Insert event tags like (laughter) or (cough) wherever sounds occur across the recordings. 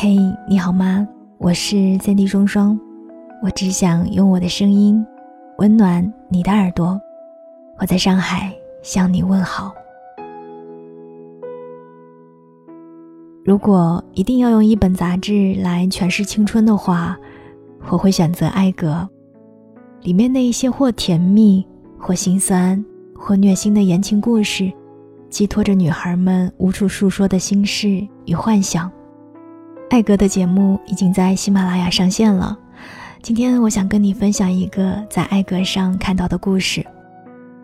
嘿，你好吗？我是三 D 双双，我只想用我的声音温暖你的耳朵。我在上海向你问好。如果一定要用一本杂志来诠释青春的话，我会选择《艾格》，里面的一些或甜蜜、或心酸、或虐心的言情故事，寄托着女孩们无处诉说的心事与幻想。艾格的节目已经在喜马拉雅上线了。今天我想跟你分享一个在艾格上看到的故事，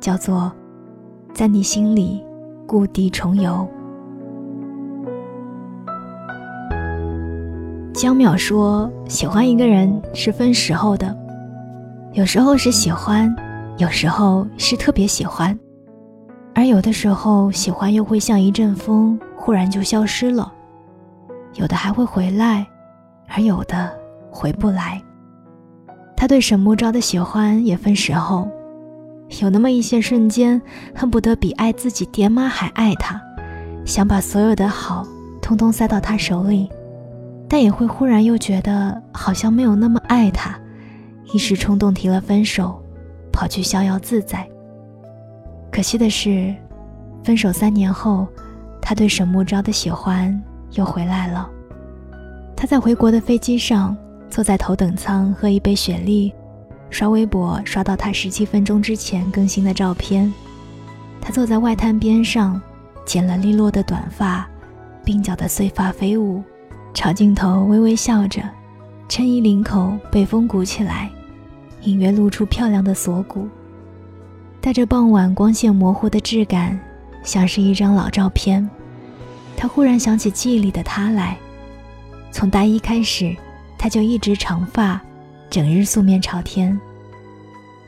叫做《在你心里故地重游》。江淼说：“喜欢一个人是分时候的，有时候是喜欢，有时候是特别喜欢，而有的时候喜欢又会像一阵风，忽然就消失了。”有的还会回来，而有的回不来。他对沈木昭的喜欢也分时候，有那么一些瞬间，恨不得比爱自己爹妈还爱他，想把所有的好通通塞到他手里，但也会忽然又觉得好像没有那么爱他，一时冲动提了分手，跑去逍遥自在。可惜的是，分手三年后，他对沈木昭的喜欢。又回来了。他在回国的飞机上，坐在头等舱喝一杯雪莉，刷微博刷到他十七分钟之前更新的照片。他坐在外滩边上，剪了利落的短发，鬓角的碎发飞舞，朝镜头微微笑着，衬衣领口被风鼓起来，隐约露出漂亮的锁骨，带着傍晚光线模糊的质感，像是一张老照片。他忽然想起记忆里的他来，从大一开始，他就一直长发，整日素面朝天。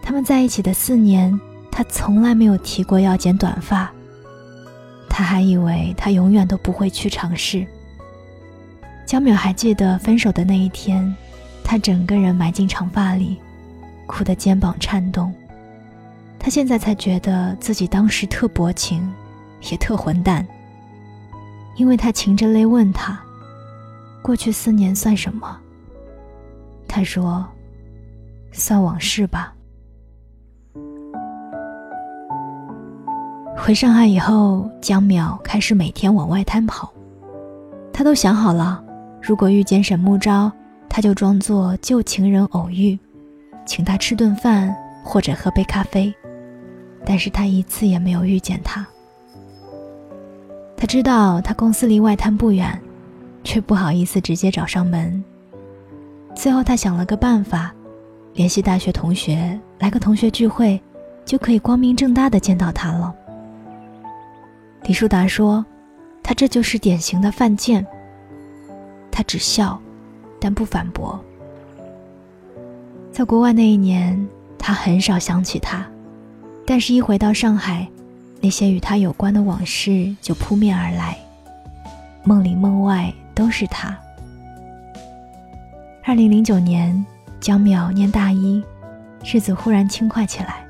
他们在一起的四年，他从来没有提过要剪短发。他还以为他永远都不会去尝试。江淼还记得分手的那一天，他整个人埋进长发里，哭得肩膀颤动。他现在才觉得自己当时特薄情，也特混蛋。因为他噙着泪问他：“过去四年算什么？”他说：“算往事吧。”回上海以后，江淼开始每天往外滩跑。他都想好了，如果遇见沈木昭，他就装作旧情人偶遇，请他吃顿饭或者喝杯咖啡。但是他一次也没有遇见他。他知道他公司离外滩不远，却不好意思直接找上门。最后他想了个办法，联系大学同学来个同学聚会，就可以光明正大的见到他了。李树达说：“他这就是典型的犯贱。”他只笑，但不反驳。在国外那一年，他很少想起他，但是一回到上海。那些与他有关的往事就扑面而来，梦里梦外都是他。二零零九年，江淼念大一，日子忽然轻快起来，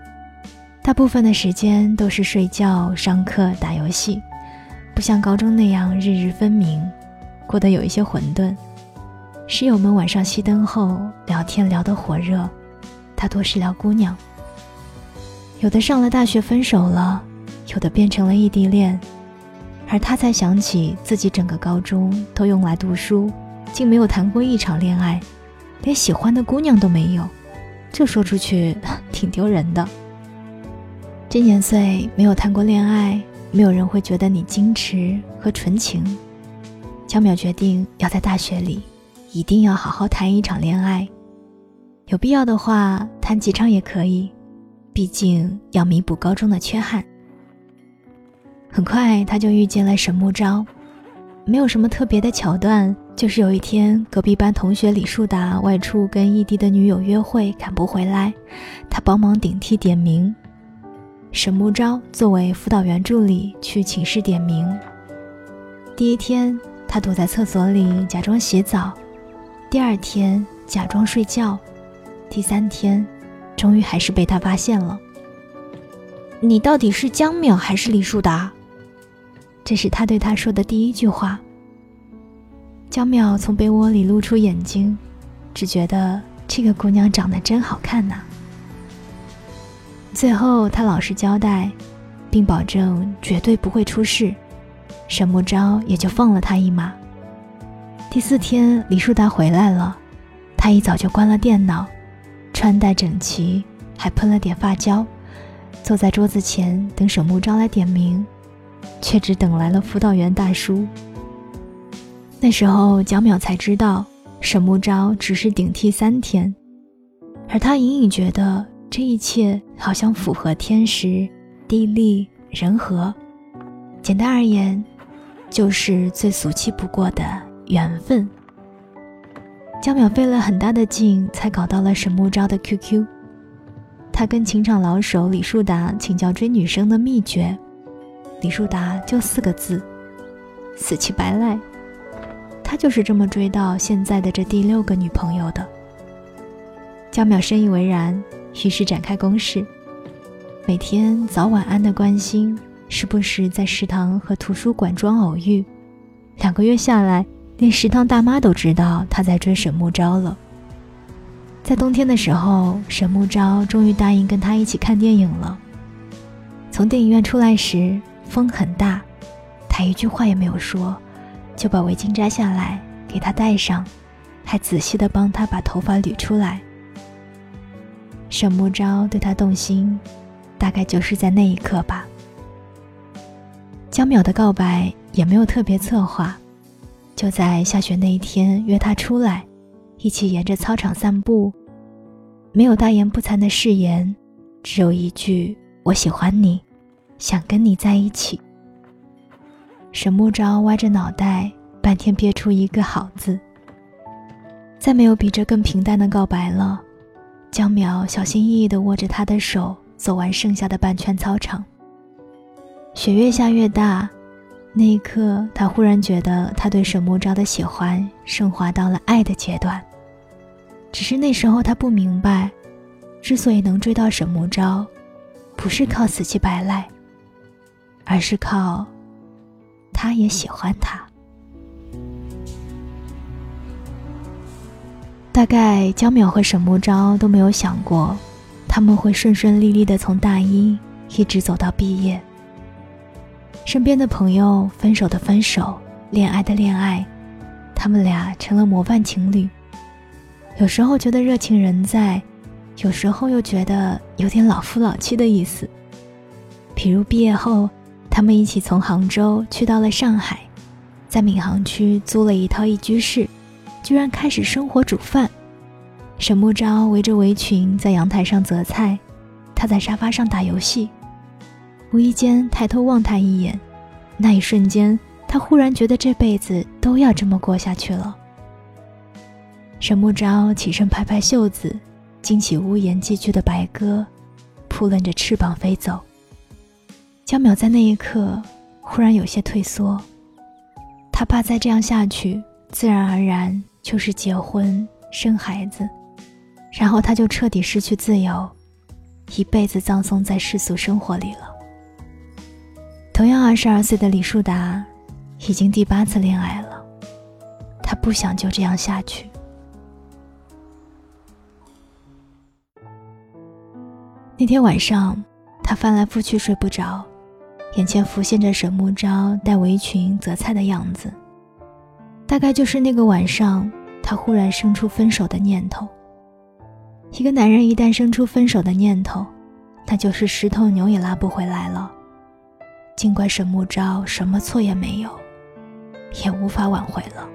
大部分的时间都是睡觉、上课、打游戏，不像高中那样日日分明，过得有一些混沌。室友们晚上熄灯后聊天聊得火热，他多是聊姑娘，有的上了大学分手了。有的变成了异地恋，而他才想起自己整个高中都用来读书，竟没有谈过一场恋爱，连喜欢的姑娘都没有，这说出去 (laughs) 挺丢人的。这年岁没有谈过恋爱，没有人会觉得你矜持和纯情。江淼决定要在大学里，一定要好好谈一场恋爱，有必要的话谈几场也可以，毕竟要弥补高中的缺憾。很快，他就遇见了沈木昭，没有什么特别的桥段，就是有一天隔壁班同学李树达外出跟异地的女友约会赶不回来，他帮忙顶替点名。沈木昭作为辅导员助理去寝室点名。第一天，他躲在厕所里假装洗澡；第二天假装睡觉；第三天，终于还是被他发现了。你到底是江淼还是李树达？这是他对他说的第一句话。江淼从被窝里露出眼睛，只觉得这个姑娘长得真好看呐。最后，他老实交代，并保证绝对不会出事，沈木昭也就放了他一马。第四天，李树达回来了，他一早就关了电脑，穿戴整齐，还喷了点发胶，坐在桌子前等沈木昭来点名，却只等来了辅导员大叔。那时候，蒋淼才知道沈木昭只是顶替三天，而他隐隐觉得。这一切好像符合天时、地利、人和。简单而言，就是最俗气不过的缘分。江淼费了很大的劲才搞到了沈木昭的 QQ，他跟情场老手李树达请教追女生的秘诀，李树达就四个字：死乞白赖。他就是这么追到现在的这第六个女朋友的。江淼深以为然。于是展开攻势，每天早晚安的关心，时不时在食堂和图书馆中偶遇。两个月下来，连食堂大妈都知道他在追沈木昭了。在冬天的时候，沈木昭终于答应跟他一起看电影了。从电影院出来时，风很大，他一句话也没有说，就把围巾摘下来给他戴上，还仔细的帮他把头发捋出来。沈木昭对他动心，大概就是在那一刻吧。江淼的告白也没有特别策划，就在下雪那一天约他出来，一起沿着操场散步，没有大言不惭的誓言，只有一句“我喜欢你，想跟你在一起”。沈木昭歪着脑袋，半天憋出一个好字。再没有比这更平淡的告白了。江淼小心翼翼地握着他的手，走完剩下的半圈操场。雪越下越大，那一刻，他忽然觉得他对沈木昭的喜欢升华到了爱的阶段。只是那时候他不明白，之所以能追到沈木昭，不是靠死乞白赖，而是靠他也喜欢他。大概江淼和沈木昭都没有想过，他们会顺顺利利的从大一一直走到毕业。身边的朋友分手的分手，恋爱的恋爱，他们俩成了模范情侣。有时候觉得热情仍在，有时候又觉得有点老夫老妻的意思。比如毕业后，他们一起从杭州去到了上海，在闵行区租了一套一居室。居然开始生火煮饭，沈木昭围着围裙在阳台上择菜，他在沙发上打游戏。无意间抬头望他一眼，那一瞬间，他忽然觉得这辈子都要这么过下去了。沈木昭起身拍拍袖子，惊起屋檐寄居的白鸽，扑棱着翅膀飞走。江淼在那一刻忽然有些退缩，他怕再这样下去，自然而然。就是结婚生孩子，然后他就彻底失去自由，一辈子葬送在世俗生活里了。同样二十二岁的李树达，已经第八次恋爱了，他不想就这样下去。那天晚上，他翻来覆去睡不着，眼前浮现着沈木昭戴围裙择菜的样子。大概就是那个晚上，他忽然生出分手的念头。一个男人一旦生出分手的念头，那就是十头牛也拉不回来了。尽管沈木昭什么错也没有，也无法挽回了。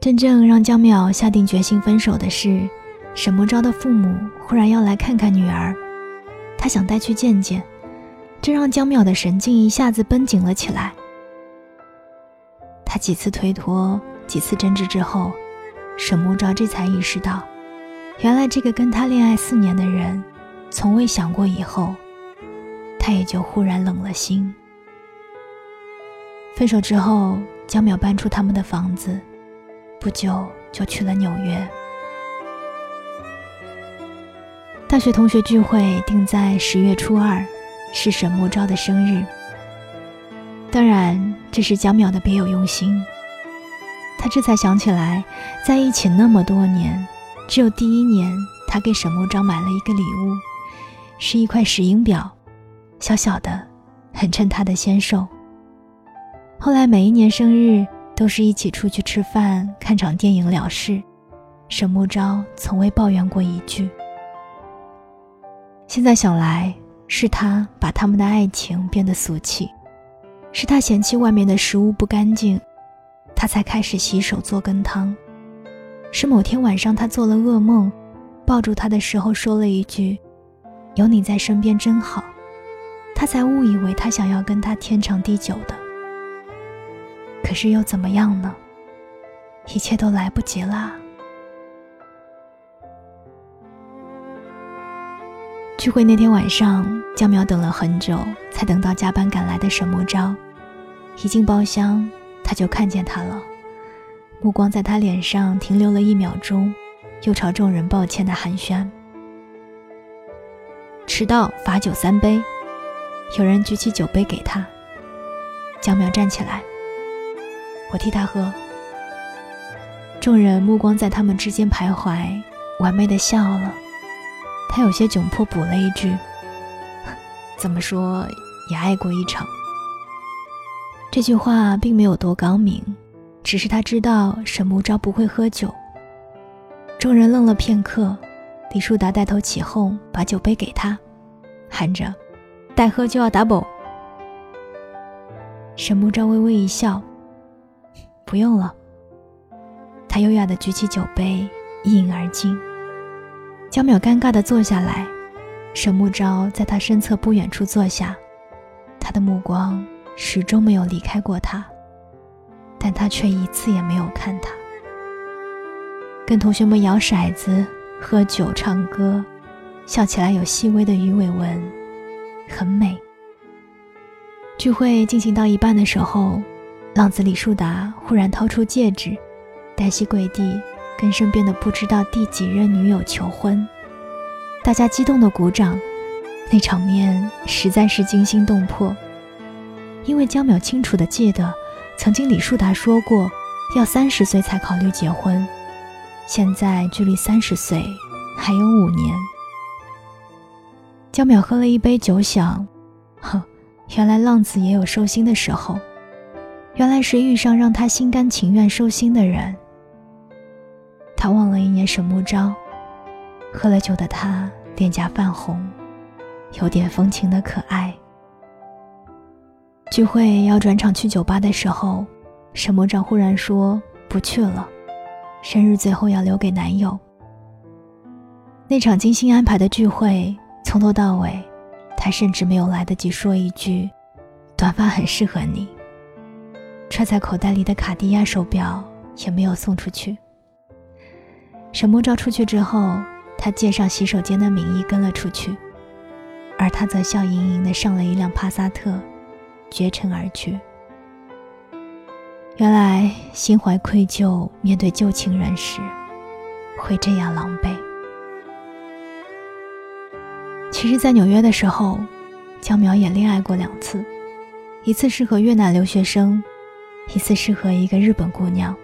真正让江淼下定决心分手的是，沈木昭的父母忽然要来看看女儿，他想带去见见，这让江淼的神经一下子绷紧了起来。他几次推脱，几次争执之后，沈慕昭这才意识到，原来这个跟他恋爱四年的人，从未想过以后，他也就忽然冷了心。分手之后，江淼搬出他们的房子，不久就去了纽约。大学同学聚会定在十月初二，是沈木昭的生日。当然，这是江淼的别有用心。他这才想起来，在一起那么多年，只有第一年，他给沈木昭买了一个礼物，是一块石英表，小小的，很衬他的纤瘦。后来每一年生日都是一起出去吃饭、看场电影了事，沈木昭从未抱怨过一句。现在想来，是他把他们的爱情变得俗气。是他嫌弃外面的食物不干净，他才开始洗手做羹汤。是某天晚上他做了噩梦，抱住他的时候说了一句：“有你在身边真好。”他才误以为他想要跟他天长地久的。可是又怎么样呢？一切都来不及啦。聚会那天晚上，江淼等了很久，才等到加班赶来的沈木昭。一进包厢，他就看见他了，目光在他脸上停留了一秒钟，又朝众人抱歉的寒暄：“迟到罚酒三杯。”有人举起酒杯给他。江淼站起来：“我替他喝。”众人目光在他们之间徘徊，完美的笑了。他有些窘迫，补了一句：“ (laughs) 怎么说也爱过一场。”这句话并没有多高明，只是他知道沈慕昭不会喝酒。众人愣了片刻，李树达带头起哄，把酒杯给他，喊着：“待喝就要 double。”沈慕昭微微一笑：“不用了。”他优雅地举起酒杯，一饮而尽。江淼尴尬地坐下来，沈木昭在他身侧不远处坐下，他的目光。始终没有离开过他，但他却一次也没有看他。跟同学们摇骰子、喝酒、唱歌，笑起来有细微的鱼尾纹，很美。聚会进行到一半的时候，浪子李树达忽然掏出戒指，单膝跪地，跟身边的不知道第几任女友求婚。大家激动的鼓掌，那场面实在是惊心动魄。因为江淼清楚地记得，曾经李树达说过，要三十岁才考虑结婚。现在距离三十岁还有五年。江淼喝了一杯酒，想：哼，原来浪子也有收心的时候，原来是遇上让他心甘情愿收心的人。他望了一眼沈木昭，喝了酒的他脸颊泛红，有点风情的可爱。聚会要转场去酒吧的时候，沈魔长忽然说不去了，生日最后要留给男友。那场精心安排的聚会，从头到尾，他甚至没有来得及说一句“短发很适合你”。揣在口袋里的卡地亚手表也没有送出去。沈墨照出去之后，他借上洗手间的名义跟了出去，而他则笑盈盈地上了一辆帕萨特。绝尘而去。原来心怀愧疚面对旧情人时，会这样狼狈。其实，在纽约的时候，江苗也恋爱过两次，一次是和越南留学生，一次是和一个日本姑娘。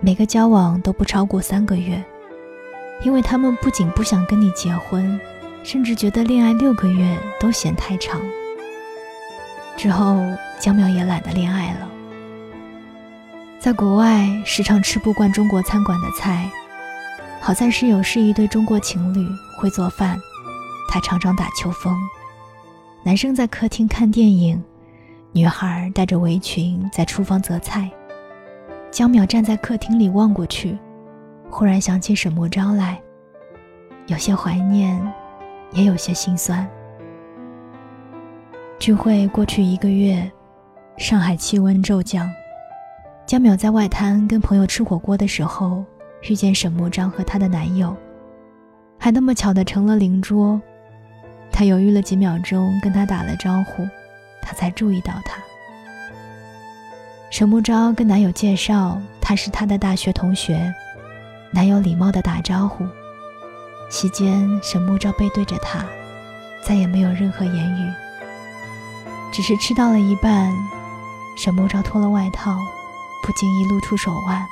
每个交往都不超过三个月，因为他们不仅不想跟你结婚，甚至觉得恋爱六个月都嫌太长。之后，江淼也懒得恋爱了。在国外，时常吃不惯中国餐馆的菜。好在室友是一对中国情侣，会做饭。他常常打秋风。男生在客厅看电影，女孩带着围裙在厨房择菜。江淼站在客厅里望过去，忽然想起沈墨昭来，有些怀念，也有些心酸。聚会过去一个月，上海气温骤降。江淼在外滩跟朋友吃火锅的时候，遇见沈墨章和她的男友，还那么巧的成了邻桌。他犹豫了几秒钟，跟他打了招呼，他才注意到他。沈木昭跟男友介绍他是他的大学同学，男友礼貌的打招呼。席间，沈木昭背对着他，再也没有任何言语。只是吃到了一半，沈墨照脱了外套，不经意露出手腕。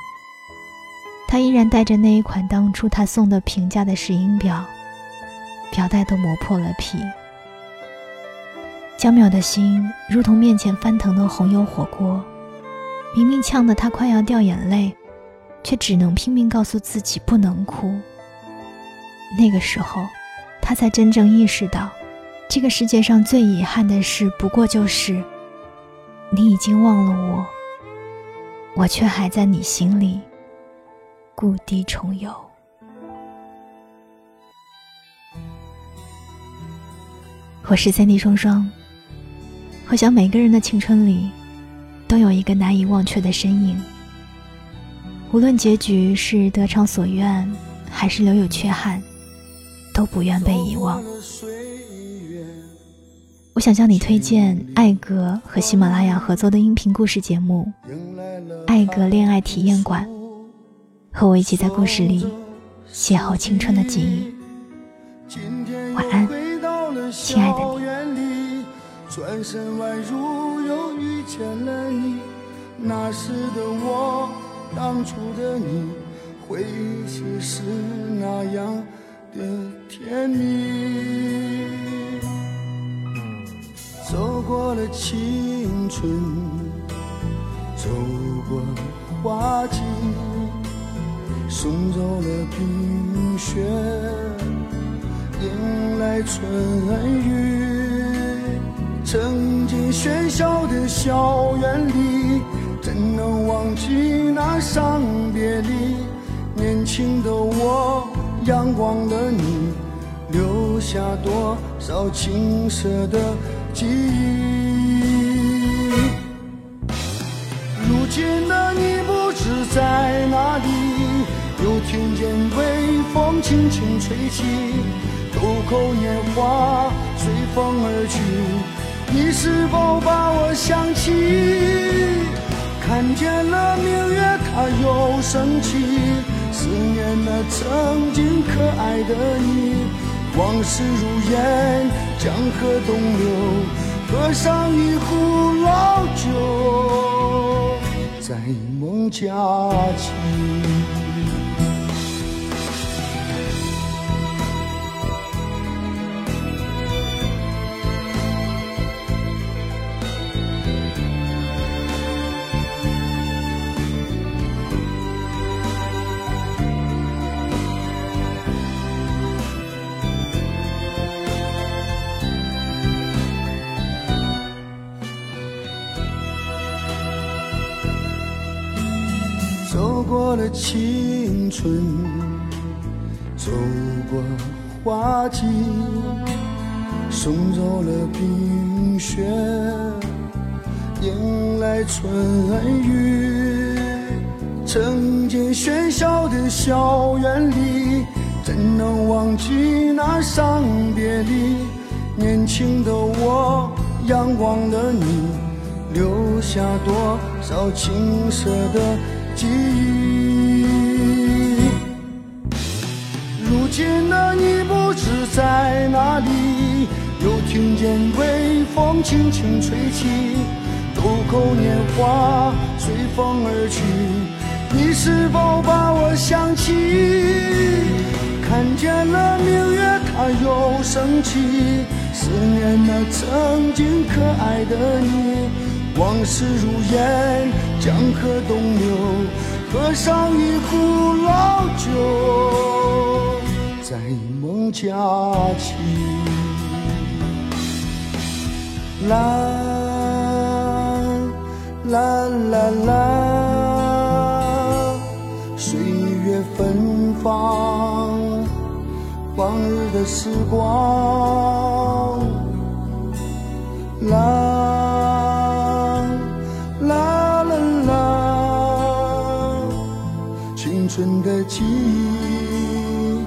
他依然戴着那一款当初他送的平价的石英表，表带都磨破了皮。江淼的心如同面前翻腾的红油火锅，明明呛得他快要掉眼泪，却只能拼命告诉自己不能哭。那个时候，他才真正意识到，这个世界上最遗憾的事，不过就是你已经忘了我，我却还在你心里故地重游。我是三弟双双。我想每个人的青春里，都有一个难以忘却的身影。无论结局是得偿所愿，还是留有缺憾，都不愿被遗忘。我想向你推荐艾格和喜马拉雅合作的音频故事节目《艾格恋爱体验馆》，和我一起在故事里邂逅青春的记忆。晚安，亲爱的你。转身宛如又遇见了你，那时的我，当初的你，回忆起是那样的甜蜜。走过了青春，走过花季，送走了冰雪，迎来春雨。曾经喧嚣的校园里，怎能忘记那伤别离？年轻的我，阳光的你，留下多少青涩的记忆？如今的你不知在哪里，又听见微风轻轻吹起，渡口年华随风而去。你是否把我想起？看见了明月，它又升起。思念那曾经可爱的你，往事如烟，江河东流，喝上一壶老酒，在梦佳期。过了青春，走过花季，送走了冰雪，迎来春雨。曾经喧嚣的校园里，怎能忘记那伤别离？年轻的我，阳光的你，留下多少青涩的。记忆，如今的你不知在哪里，又听见微风轻轻吹起，渡口年华随风而去，你是否把我想起？看见了明月，它又升起，思念那曾经可爱的你。往事如烟，江河东流，喝上一壶老酒，在梦佳期。啦啦啦啦，岁月芬芳，往日的时光。啦。的记忆，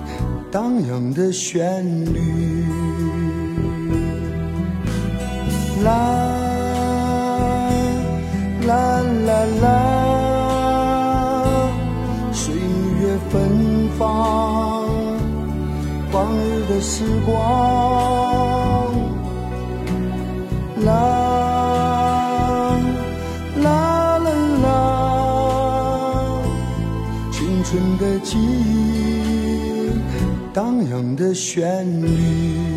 荡漾的旋律，啦啦啦啦，岁月芬芳，往日的时光，的旋律。